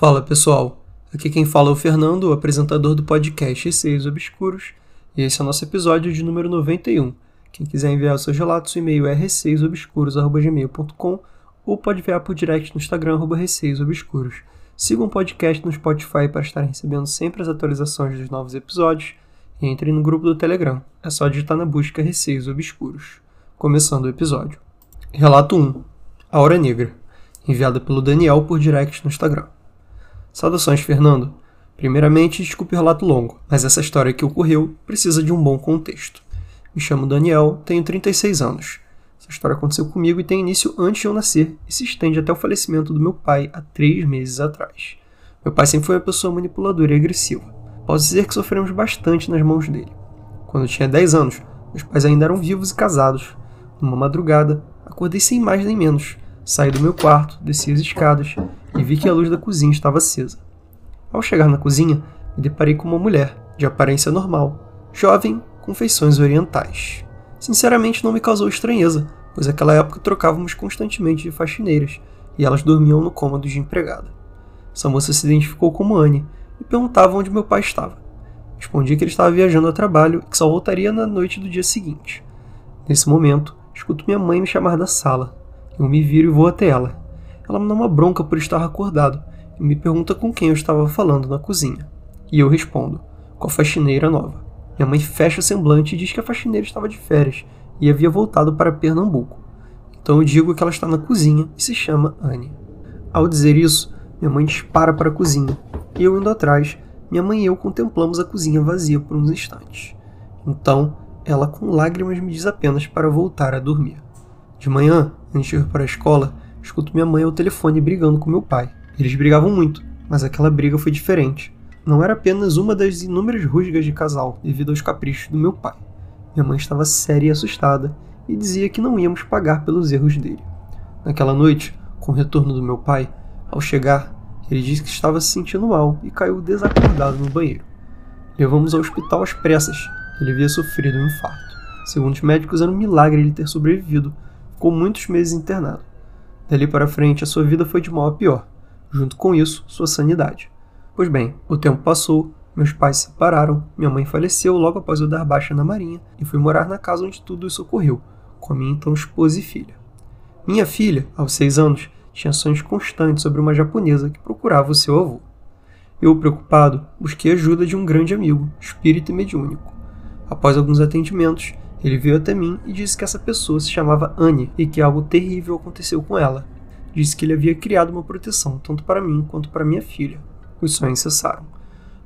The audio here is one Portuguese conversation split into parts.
Fala pessoal, aqui quem fala é o Fernando, o apresentador do podcast Receios Obscuros, e esse é o nosso episódio de número 91. Quem quiser enviar os seus relatos, o e-mail é receiosobscuros.gmail.com ou pode enviar por direct no Instagram, arroba. Sigam o podcast no Spotify para estarem recebendo sempre as atualizações dos novos episódios e entrem no grupo do Telegram. É só digitar na busca Receios Obscuros. Começando o episódio. Relato 1. A Hora Negra. Enviada pelo Daniel por direct no Instagram. Saudações, Fernando. Primeiramente, desculpe o relato longo, mas essa história que ocorreu precisa de um bom contexto. Me chamo Daniel, tenho 36 anos. Essa história aconteceu comigo e tem início antes de eu nascer e se estende até o falecimento do meu pai há três meses atrás. Meu pai sempre foi uma pessoa manipuladora e agressiva. Posso dizer que sofremos bastante nas mãos dele. Quando eu tinha 10 anos, meus pais ainda eram vivos e casados. Numa madrugada, acordei sem mais nem menos. Saí do meu quarto, desci as escadas e vi que a luz da cozinha estava acesa. Ao chegar na cozinha, me deparei com uma mulher, de aparência normal, jovem, com feições orientais. Sinceramente, não me causou estranheza, pois naquela época trocávamos constantemente de faxineiras e elas dormiam no cômodo de empregada. Essa moça se identificou como Anne e perguntava onde meu pai estava. Respondi que ele estava viajando a trabalho e que só voltaria na noite do dia seguinte. Nesse momento, escuto minha mãe me chamar da sala. Eu me viro e vou até ela. Ela me dá uma bronca por estar acordado e me pergunta com quem eu estava falando na cozinha. E eu respondo, com a faxineira nova. Minha mãe fecha o semblante e diz que a faxineira estava de férias e havia voltado para Pernambuco. Então eu digo que ela está na cozinha e se chama Anne. Ao dizer isso, minha mãe dispara para a cozinha e eu indo atrás, minha mãe e eu contemplamos a cozinha vazia por uns instantes. Então, ela com lágrimas me diz apenas para voltar a dormir. De manhã, antes de ir para a escola, escuto minha mãe ao telefone brigando com meu pai. Eles brigavam muito, mas aquela briga foi diferente. Não era apenas uma das inúmeras rusgas de casal devido aos caprichos do meu pai. Minha mãe estava séria e assustada e dizia que não íamos pagar pelos erros dele. Naquela noite, com o retorno do meu pai, ao chegar, ele disse que estava se sentindo mal e caiu desacordado no banheiro. Levamos ao hospital às pressas. Ele havia sofrido um infarto. Segundo os médicos, era um milagre ele ter sobrevivido. Ficou muitos meses internado. Dali para frente, a sua vida foi de mal a pior. Junto com isso, sua sanidade. Pois bem, o tempo passou, meus pais se separaram, minha mãe faleceu logo após eu dar baixa na marinha e fui morar na casa onde tudo isso ocorreu, com a minha então esposa e filha. Minha filha, aos seis anos, tinha sonhos constantes sobre uma japonesa que procurava o seu avô. Eu, preocupado, busquei ajuda de um grande amigo, espírito e mediúnico. Após alguns atendimentos, ele veio até mim e disse que essa pessoa se chamava Anne e que algo terrível aconteceu com ela. Disse que ele havia criado uma proteção tanto para mim quanto para minha filha. Os sonhos cessaram.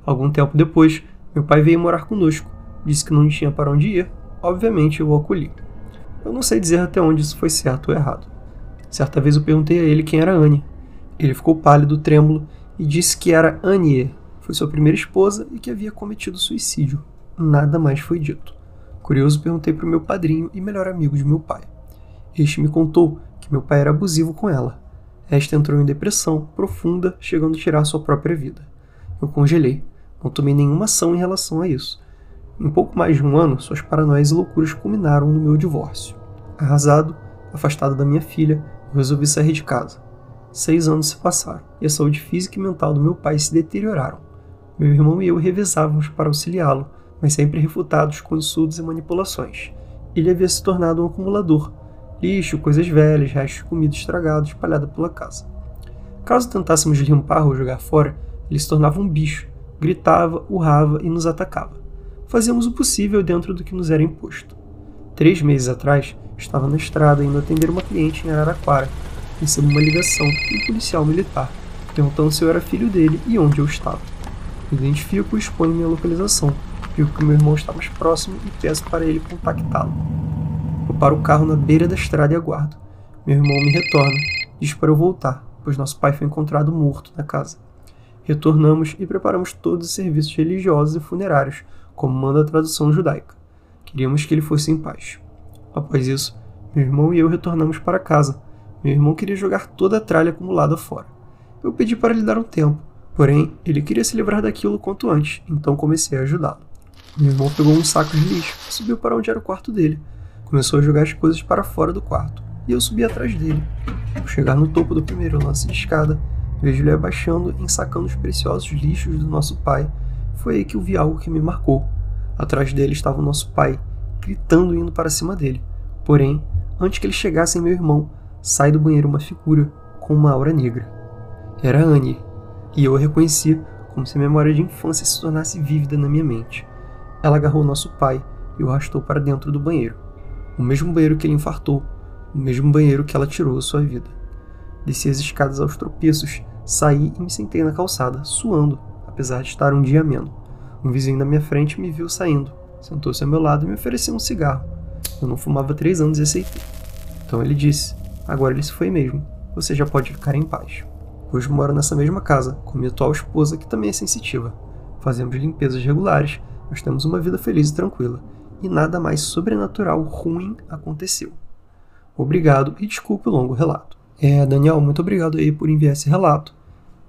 Algum tempo depois, meu pai veio morar conosco. Disse que não tinha para onde ir. Obviamente, eu o acolhi. Eu não sei dizer até onde isso foi certo ou errado. Certa vez eu perguntei a ele quem era Anne. Ele ficou pálido, trêmulo, e disse que era Annie, foi sua primeira esposa e que havia cometido suicídio. Nada mais foi dito. Curioso, perguntei para o meu padrinho e melhor amigo de meu pai. Este me contou que meu pai era abusivo com ela. Esta entrou em depressão profunda, chegando a tirar sua própria vida. Eu congelei. Não tomei nenhuma ação em relação a isso. Em pouco mais de um ano, suas paranoias e loucuras culminaram no meu divórcio. Arrasado, afastado da minha filha, eu resolvi sair de casa. Seis anos se passaram e a saúde física e mental do meu pai se deterioraram. Meu irmão e eu revezávamos para auxiliá-lo, mas sempre refutados com insultos e manipulações. Ele havia se tornado um acumulador, lixo, coisas velhas, restos de comida estragado espalhada pela casa. Caso tentássemos limpar ou jogar fora, ele se tornava um bicho, gritava, urrava e nos atacava. Fazíamos o possível dentro do que nos era imposto. Três meses atrás, estava na estrada indo atender uma cliente em Araraquara. Recebo uma ligação de um policial militar, perguntando se eu era filho dele e onde eu estava. Identifico e exponho minha localização. Digo que meu irmão está mais próximo e peço para ele contactá-lo. Eu paro o carro na beira da estrada e aguardo. Meu irmão me retorna, diz para eu voltar, pois nosso pai foi encontrado morto na casa. Retornamos e preparamos todos os serviços religiosos e funerários, como manda a tradução judaica. Queríamos que ele fosse em paz. Após isso, meu irmão e eu retornamos para casa. Meu irmão queria jogar toda a tralha acumulada fora. Eu pedi para lhe dar um tempo, porém ele queria se livrar daquilo quanto antes, então comecei a ajudá-lo. Meu irmão pegou um saco de lixo e subiu para onde era o quarto dele. Começou a jogar as coisas para fora do quarto, e eu subi atrás dele. Ao chegar no topo do primeiro lance de escada, Vejo ele abaixando, ensacando os preciosos lixos do nosso pai. Foi aí que eu vi algo que me marcou. Atrás dele estava o nosso pai, gritando indo para cima dele. Porém, antes que ele chegasse em meu irmão, sai do banheiro uma figura com uma aura negra. Era Annie, e eu a reconheci como se a memória de infância se tornasse vívida na minha mente. Ela agarrou nosso pai e o arrastou para dentro do banheiro. O mesmo banheiro que ele infartou, o mesmo banheiro que ela tirou a sua vida. Desci as escadas aos tropeços, saí e me sentei na calçada, suando, apesar de estar um dia ameno. Um vizinho na minha frente me viu saindo, sentou-se ao meu lado e me ofereceu um cigarro. Eu não fumava há três anos e aceitei. Então ele disse: Agora ele se foi mesmo. Você já pode ficar em paz. Hoje moro nessa mesma casa, com minha atual esposa, que também é sensitiva. Fazemos limpezas regulares, mas temos uma vida feliz e tranquila. E nada mais sobrenatural ruim aconteceu. Obrigado e desculpe o longo relato. É, Daniel, muito obrigado aí por enviar esse relato.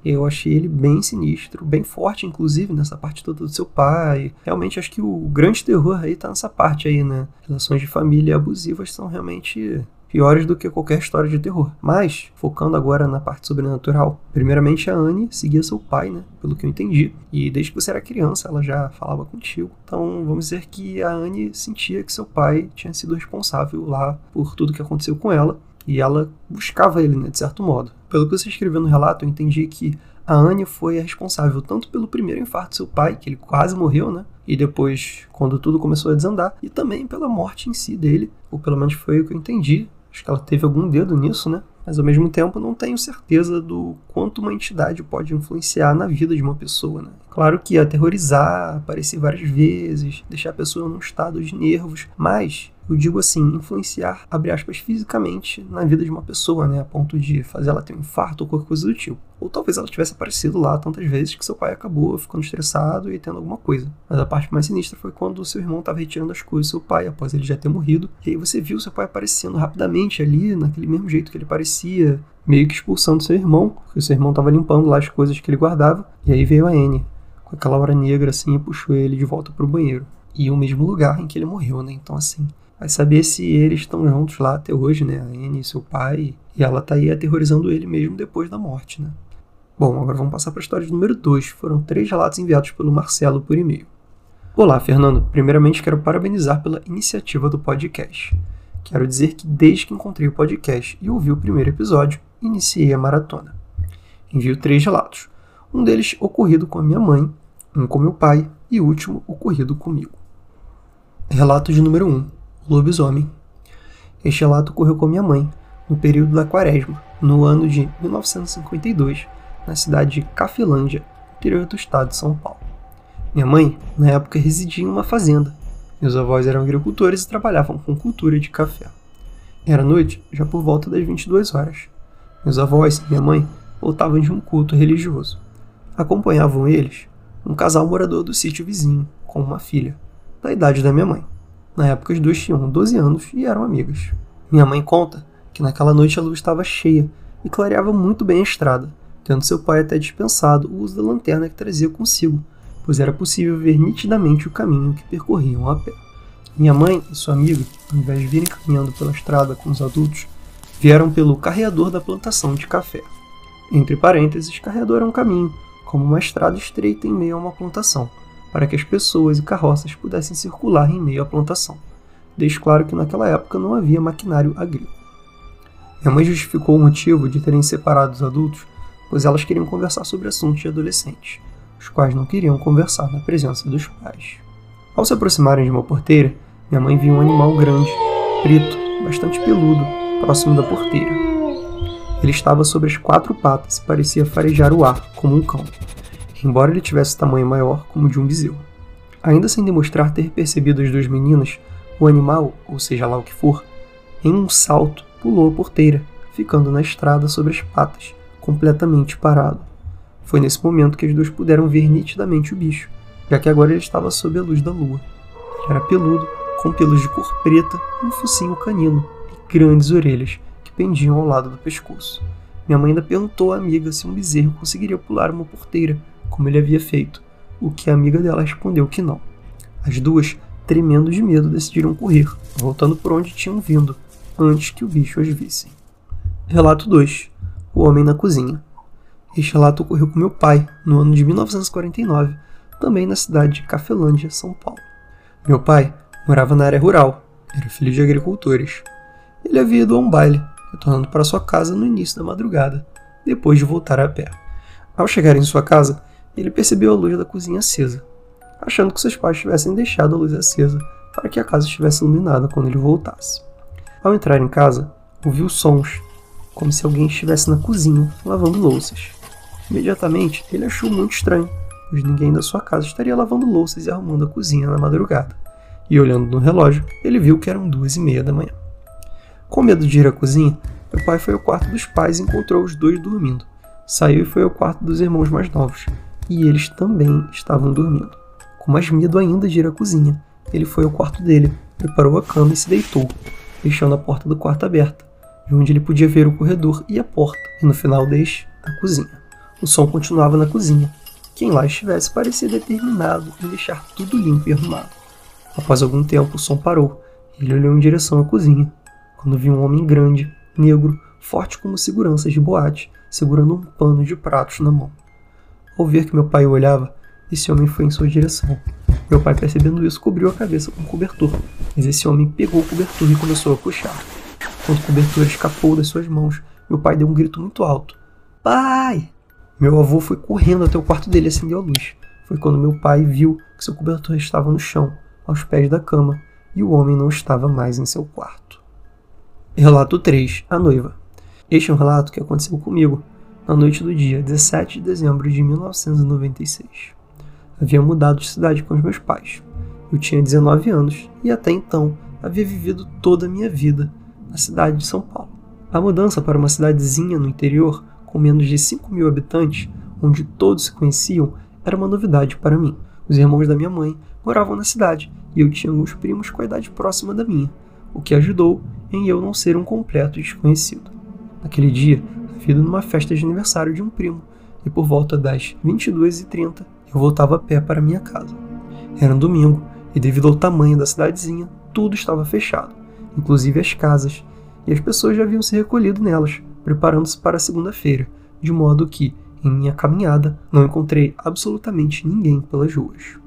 Eu achei ele bem sinistro, bem forte, inclusive, nessa parte toda do seu pai. Realmente acho que o grande terror aí tá nessa parte aí, né? Relações de família abusivas são realmente piores do que qualquer história de terror. Mas, focando agora na parte sobrenatural, primeiramente a Anne seguia seu pai, né? Pelo que eu entendi. E desde que você era criança, ela já falava contigo. Então, vamos dizer que a Anne sentia que seu pai tinha sido responsável lá por tudo que aconteceu com ela. E ela buscava ele, né, de certo modo. Pelo que você escreveu no relato, eu entendi que a Anne foi a responsável tanto pelo primeiro infarto do seu pai, que ele quase morreu, né? E depois, quando tudo começou a desandar, e também pela morte em si dele, ou pelo menos foi o que eu entendi. Acho que ela teve algum dedo nisso, né? Mas ao mesmo tempo não tenho certeza do quanto uma entidade pode influenciar na vida de uma pessoa, né? Claro que aterrorizar, aparecer várias vezes, deixar a pessoa num estado de nervos, mas eu digo assim, influenciar, abre aspas, fisicamente na vida de uma pessoa, né? A ponto de fazer ela ter um infarto ou qualquer coisa do tipo. Ou talvez ela tivesse aparecido lá tantas vezes que seu pai acabou ficando estressado e tendo alguma coisa. Mas a parte mais sinistra foi quando seu irmão estava retirando as coisas do seu pai após ele já ter morrido. E aí você viu seu pai aparecendo rapidamente ali, naquele mesmo jeito que ele parecia, meio que expulsando seu irmão, porque seu irmão estava limpando lá as coisas que ele guardava. E aí veio a Anne, com aquela hora negra assim, e puxou ele de volta pro banheiro. E o mesmo lugar em que ele morreu, né? Então assim, Vai saber se eles estão juntos lá até hoje, né? A Anne e seu pai. E ela tá aí aterrorizando ele mesmo depois da morte, né? Bom, agora vamos passar para a história número 2. Foram três relatos enviados pelo Marcelo por e-mail. Olá, Fernando. Primeiramente, quero parabenizar pela iniciativa do podcast. Quero dizer que desde que encontrei o podcast e ouvi o primeiro episódio, iniciei a maratona. Envio três relatos. Um deles ocorrido com a minha mãe, um com meu pai e o último ocorrido comigo. Relato de número 1. Um, lobisomem. Este relato ocorreu com minha mãe, no período da quaresma, no ano de 1952, na cidade de Cafilândia, interior do estado de São Paulo. Minha mãe, na época, residia em uma fazenda. Meus avós eram agricultores e trabalhavam com cultura de café. Era noite, já por volta das 22 horas. Meus avós e minha mãe voltavam de um culto religioso. Acompanhavam eles um casal morador do sítio vizinho, com uma filha, da idade da minha mãe. Na época, os dois tinham 12 anos e eram amigas. Minha mãe conta que naquela noite a luz estava cheia e clareava muito bem a estrada, tendo seu pai até dispensado o uso da lanterna que trazia consigo, pois era possível ver nitidamente o caminho que percorriam a pé. Minha mãe e sua amiga, ao invés de virem caminhando pela estrada com os adultos, vieram pelo carreador da plantação de café. Entre parênteses, carreador é um caminho, como uma estrada estreita em meio a uma plantação, para que as pessoas e carroças pudessem circular em meio à plantação. Deixo claro que naquela época não havia maquinário agrícola. Minha mãe justificou o motivo de terem separado os adultos, pois elas queriam conversar sobre assuntos de adolescentes, os quais não queriam conversar na presença dos pais. Ao se aproximarem de uma porteira, minha mãe viu um animal grande, preto, bastante peludo, próximo da porteira. Ele estava sobre as quatro patas e parecia farejar o ar como um cão embora ele tivesse tamanho maior como de um bezerro. Ainda sem demonstrar ter percebido as duas meninas, o animal, ou seja lá o que for, em um salto pulou a porteira, ficando na estrada sobre as patas, completamente parado. Foi nesse momento que as duas puderam ver nitidamente o bicho, já que agora ele estava sob a luz da lua. Ele era peludo, com pelos de cor preta um focinho canino, e grandes orelhas que pendiam ao lado do pescoço. Minha mãe ainda perguntou à amiga se um bezerro conseguiria pular uma porteira, como ele havia feito, o que a amiga dela respondeu que não. As duas, tremendo de medo, decidiram correr, voltando por onde tinham vindo, antes que o bicho as vissem. Relato 2: O Homem na Cozinha. Este relato ocorreu com meu pai no ano de 1949, também na cidade de Cafelândia, São Paulo. Meu pai morava na área rural, era filho de agricultores. Ele havia ido a um baile, retornando para sua casa no início da madrugada, depois de voltar a pé. Ao chegar em sua casa, ele percebeu a luz da cozinha acesa, achando que seus pais tivessem deixado a luz acesa para que a casa estivesse iluminada quando ele voltasse. Ao entrar em casa, ouviu sons, como se alguém estivesse na cozinha lavando louças. Imediatamente, ele achou muito estranho, pois ninguém da sua casa estaria lavando louças e arrumando a cozinha na madrugada. E olhando no relógio, ele viu que eram duas e meia da manhã. Com medo de ir à cozinha, meu pai foi ao quarto dos pais e encontrou os dois dormindo. Saiu e foi ao quarto dos irmãos mais novos, e eles também estavam dormindo. Com mais medo ainda de ir à cozinha, ele foi ao quarto dele, preparou a cama e se deitou, deixando a porta do quarto aberta, de onde ele podia ver o corredor e a porta, e no final deste, a cozinha. O som continuava na cozinha. Quem lá estivesse parecia determinado em deixar tudo limpo e arrumado. Após algum tempo, o som parou e ele olhou em direção à cozinha, quando viu um homem grande, negro, forte como seguranças de boate, segurando um pano de pratos na mão. Ao ver que meu pai o olhava, esse homem foi em sua direção. Meu pai, percebendo isso, cobriu a cabeça com um cobertor, mas esse homem pegou o cobertor e começou a puxar. Quando o cobertor escapou das suas mãos, meu pai deu um grito muito alto. Pai! Meu avô foi correndo até o quarto dele e acendeu a luz. Foi quando meu pai viu que seu cobertor estava no chão, aos pés da cama, e o homem não estava mais em seu quarto. Relato 3 A noiva. Este é um relato que aconteceu comigo na noite do dia 17 de dezembro de 1996. Havia mudado de cidade com os meus pais. Eu tinha 19 anos e até então havia vivido toda a minha vida na cidade de São Paulo. A mudança para uma cidadezinha no interior com menos de 5 mil habitantes, onde todos se conheciam, era uma novidade para mim. Os irmãos da minha mãe moravam na cidade e eu tinha alguns primos com a idade próxima da minha, o que ajudou em eu não ser um completo desconhecido. Naquele dia, ido numa festa de aniversário de um primo e por volta das 22h30 eu voltava a pé para minha casa. Era um domingo e, devido ao tamanho da cidadezinha, tudo estava fechado, inclusive as casas, e as pessoas já haviam se recolhido nelas, preparando-se para a segunda-feira, de modo que, em minha caminhada, não encontrei absolutamente ninguém pelas ruas.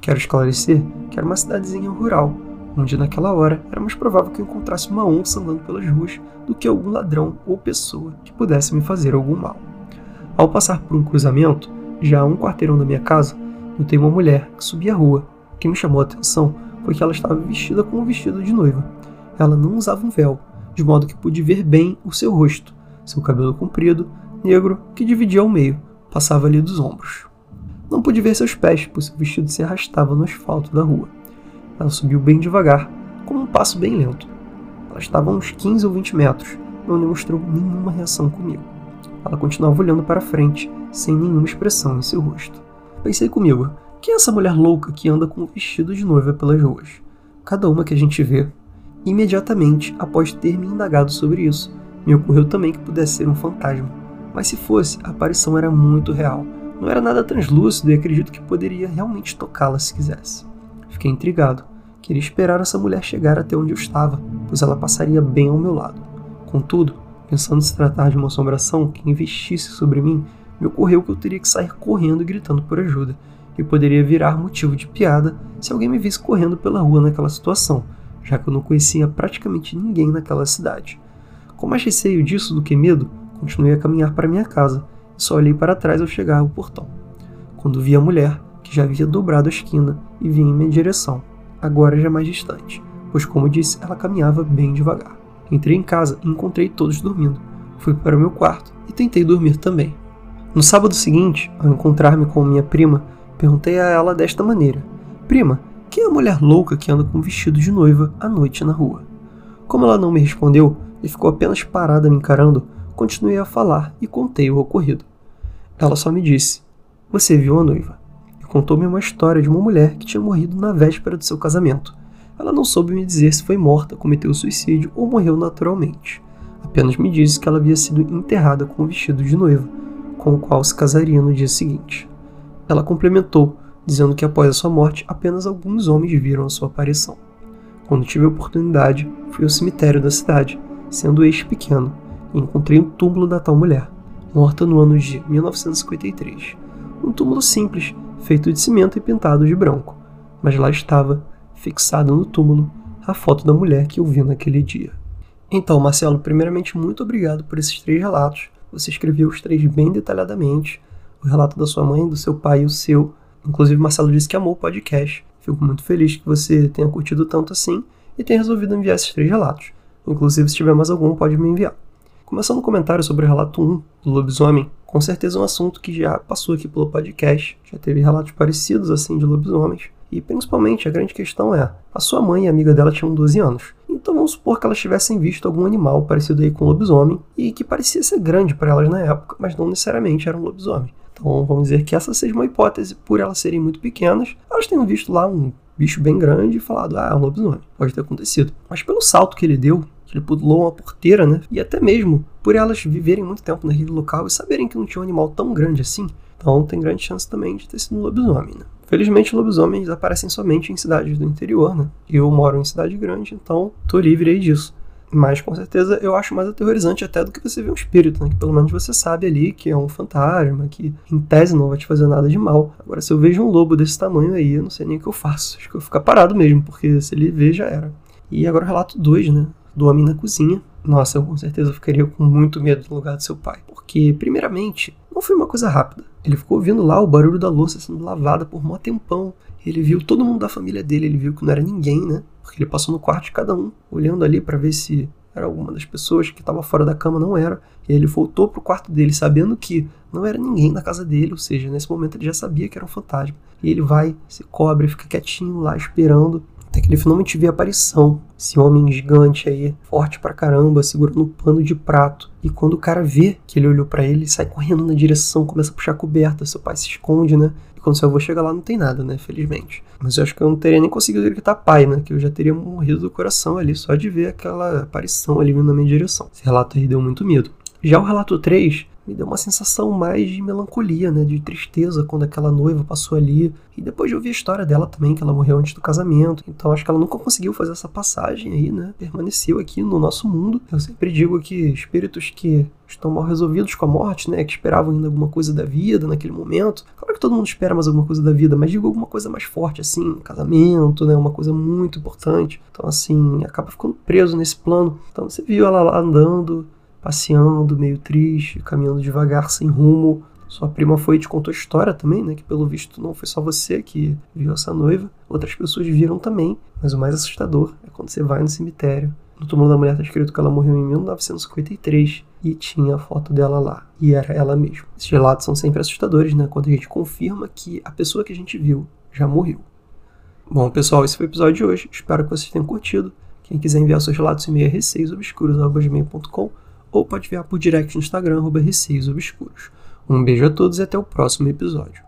Quero esclarecer que era uma cidadezinha rural, onde naquela hora era mais provável que eu encontrasse uma onça andando pelas ruas do que algum ladrão ou pessoa que pudesse me fazer algum mal. Ao passar por um cruzamento, já a um quarteirão da minha casa, notei uma mulher que subia a rua. O que me chamou a atenção foi que ela estava vestida com um vestido de noiva. Ela não usava um véu, de modo que pude ver bem o seu rosto, seu cabelo comprido, negro, que dividia ao meio, passava ali dos ombros. Não pude ver seus pés, pois seu vestido se arrastava no asfalto da rua. Ela subiu bem devagar, com um passo bem lento. Ela estava a uns 15 ou 20 metros, não demonstrou nenhuma reação comigo. Ela continuava olhando para frente, sem nenhuma expressão em seu rosto. Pensei comigo, quem é essa mulher louca que anda com um vestido de noiva pelas ruas? Cada uma que a gente vê Imediatamente após ter me indagado sobre isso, me ocorreu também que pudesse ser um fantasma. Mas se fosse, a aparição era muito real. Não era nada translúcido e acredito que poderia realmente tocá-la se quisesse. Fiquei intrigado. Queria esperar essa mulher chegar até onde eu estava, pois ela passaria bem ao meu lado. Contudo, pensando se tratar de uma assombração que investisse sobre mim, me ocorreu que eu teria que sair correndo e gritando por ajuda, e poderia virar motivo de piada se alguém me visse correndo pela rua naquela situação, já que eu não conhecia praticamente ninguém naquela cidade. Com mais receio disso do que medo, continuei a caminhar para minha casa e só olhei para trás ao chegar ao portão. Quando vi a mulher, que já havia dobrado a esquina e vinha em minha direção, agora já mais distante, pois, como disse, ela caminhava bem devagar. Entrei em casa e encontrei todos dormindo. Fui para o meu quarto e tentei dormir também. No sábado seguinte, ao encontrar-me com minha prima, perguntei a ela desta maneira: Prima, quem é a mulher louca que anda com vestido de noiva à noite na rua? Como ela não me respondeu e ficou apenas parada me encarando, continuei a falar e contei o ocorrido. Ela só me disse: Você viu a noiva? Contou-me uma história de uma mulher que tinha morrido na véspera do seu casamento. Ela não soube me dizer se foi morta, cometeu suicídio ou morreu naturalmente. Apenas me disse que ela havia sido enterrada com um vestido de noiva, com o qual se casaria no dia seguinte. Ela complementou dizendo que após a sua morte apenas alguns homens viram a sua aparição. Quando tive a oportunidade, fui ao cemitério da cidade, sendo este pequeno, e encontrei o túmulo da tal mulher. morta no ano de 1953. Um túmulo simples, feito de cimento e pintado de branco. Mas lá estava, fixado no túmulo, a foto da mulher que eu vi naquele dia. Então, Marcelo, primeiramente, muito obrigado por esses três relatos. Você escreveu os três bem detalhadamente. O relato da sua mãe, do seu pai e o seu. Inclusive, Marcelo disse que amou o podcast. Fico muito feliz que você tenha curtido tanto assim e tenha resolvido enviar esses três relatos. Inclusive, se tiver mais algum, pode me enviar. Começando o comentário sobre o relato 1 do lobisomem, com certeza é um assunto que já passou aqui pelo podcast, já teve relatos parecidos assim de lobisomens. E principalmente a grande questão é: a sua mãe e a amiga dela tinham 12 anos. Então vamos supor que elas tivessem visto algum animal parecido aí com um lobisomem e que parecia ser grande para elas na época, mas não necessariamente era um lobisomem. Então vamos dizer que essa seja uma hipótese, por elas serem muito pequenas, elas tenham visto lá um bicho bem grande e falado, ah, é um lobisomem. Pode ter acontecido. Mas pelo salto que ele deu, ele pulou uma porteira, né? E até mesmo por elas viverem muito tempo naquele local e saberem que não tinha um animal tão grande assim, então tem grande chance também de ter sido um lobisomem, né? Felizmente, lobisomens aparecem somente em cidades do interior, né? Eu moro em cidade grande, então tô livre aí disso. Mas com certeza eu acho mais aterrorizante até do que você ver um espírito, né? Que pelo menos você sabe ali que é um fantasma, que em tese não vai te fazer nada de mal. Agora, se eu vejo um lobo desse tamanho aí, eu não sei nem o que eu faço. Acho que eu vou ficar parado mesmo, porque se ele ver, já era. E agora relato 2, né? Do homem na cozinha. Nossa, eu com certeza ficaria com muito medo no lugar do seu pai. Porque, primeiramente, não foi uma coisa rápida. Ele ficou ouvindo lá o barulho da louça sendo lavada por mó tempão. Ele viu todo mundo da família dele, ele viu que não era ninguém, né? Porque ele passou no quarto de cada um, olhando ali para ver se era alguma das pessoas que estava fora da cama, não era. E ele voltou pro quarto dele sabendo que não era ninguém na casa dele, ou seja, nesse momento ele já sabia que era um fantasma. E ele vai, se cobre, fica quietinho lá esperando. Até que ele finalmente vê a aparição. Esse homem gigante aí, forte pra caramba, segurando um pano de prato. E quando o cara vê que ele olhou para ele, sai correndo na direção, começa a puxar a coberta. Seu pai se esconde, né? E quando seu avô chega lá, não tem nada, né? Felizmente. Mas eu acho que eu não teria nem conseguido gritar pai, né? Que eu já teria morrido do coração ali, só de ver aquela aparição ali vindo na minha direção. Esse relato aí deu muito medo. Já o relato 3 me deu uma sensação mais de melancolia, né, de tristeza quando aquela noiva passou ali. E depois de ouvir a história dela também, que ela morreu antes do casamento. Então acho que ela nunca conseguiu fazer essa passagem aí, né? Permaneceu aqui no nosso mundo. Eu sempre digo que espíritos que estão mal resolvidos com a morte, né, que esperavam ainda alguma coisa da vida naquele momento. Claro que todo mundo espera mais alguma coisa da vida, mas digo alguma coisa mais forte assim, um casamento, né, uma coisa muito importante. Então assim, acaba ficando preso nesse plano. Então você viu ela lá andando, passeando, meio triste, caminhando devagar, sem rumo. Sua prima foi e te contou a história também, né? Que pelo visto não foi só você que viu essa noiva. Outras pessoas viram também. Mas o mais assustador é quando você vai no cemitério. No túmulo da mulher está escrito que ela morreu em 1953 e tinha a foto dela lá. E era ela mesma. Esses relatos são sempre assustadores, né? Quando a gente confirma que a pessoa que a gente viu já morreu. Bom, pessoal, esse foi o episódio de hoje. Espero que vocês tenham curtido. Quem quiser enviar seus relatos, e-mail é receiosobscuros.com ou pode enviar por direct no Instagram, arroba Obscuros. Um beijo a todos e até o próximo episódio.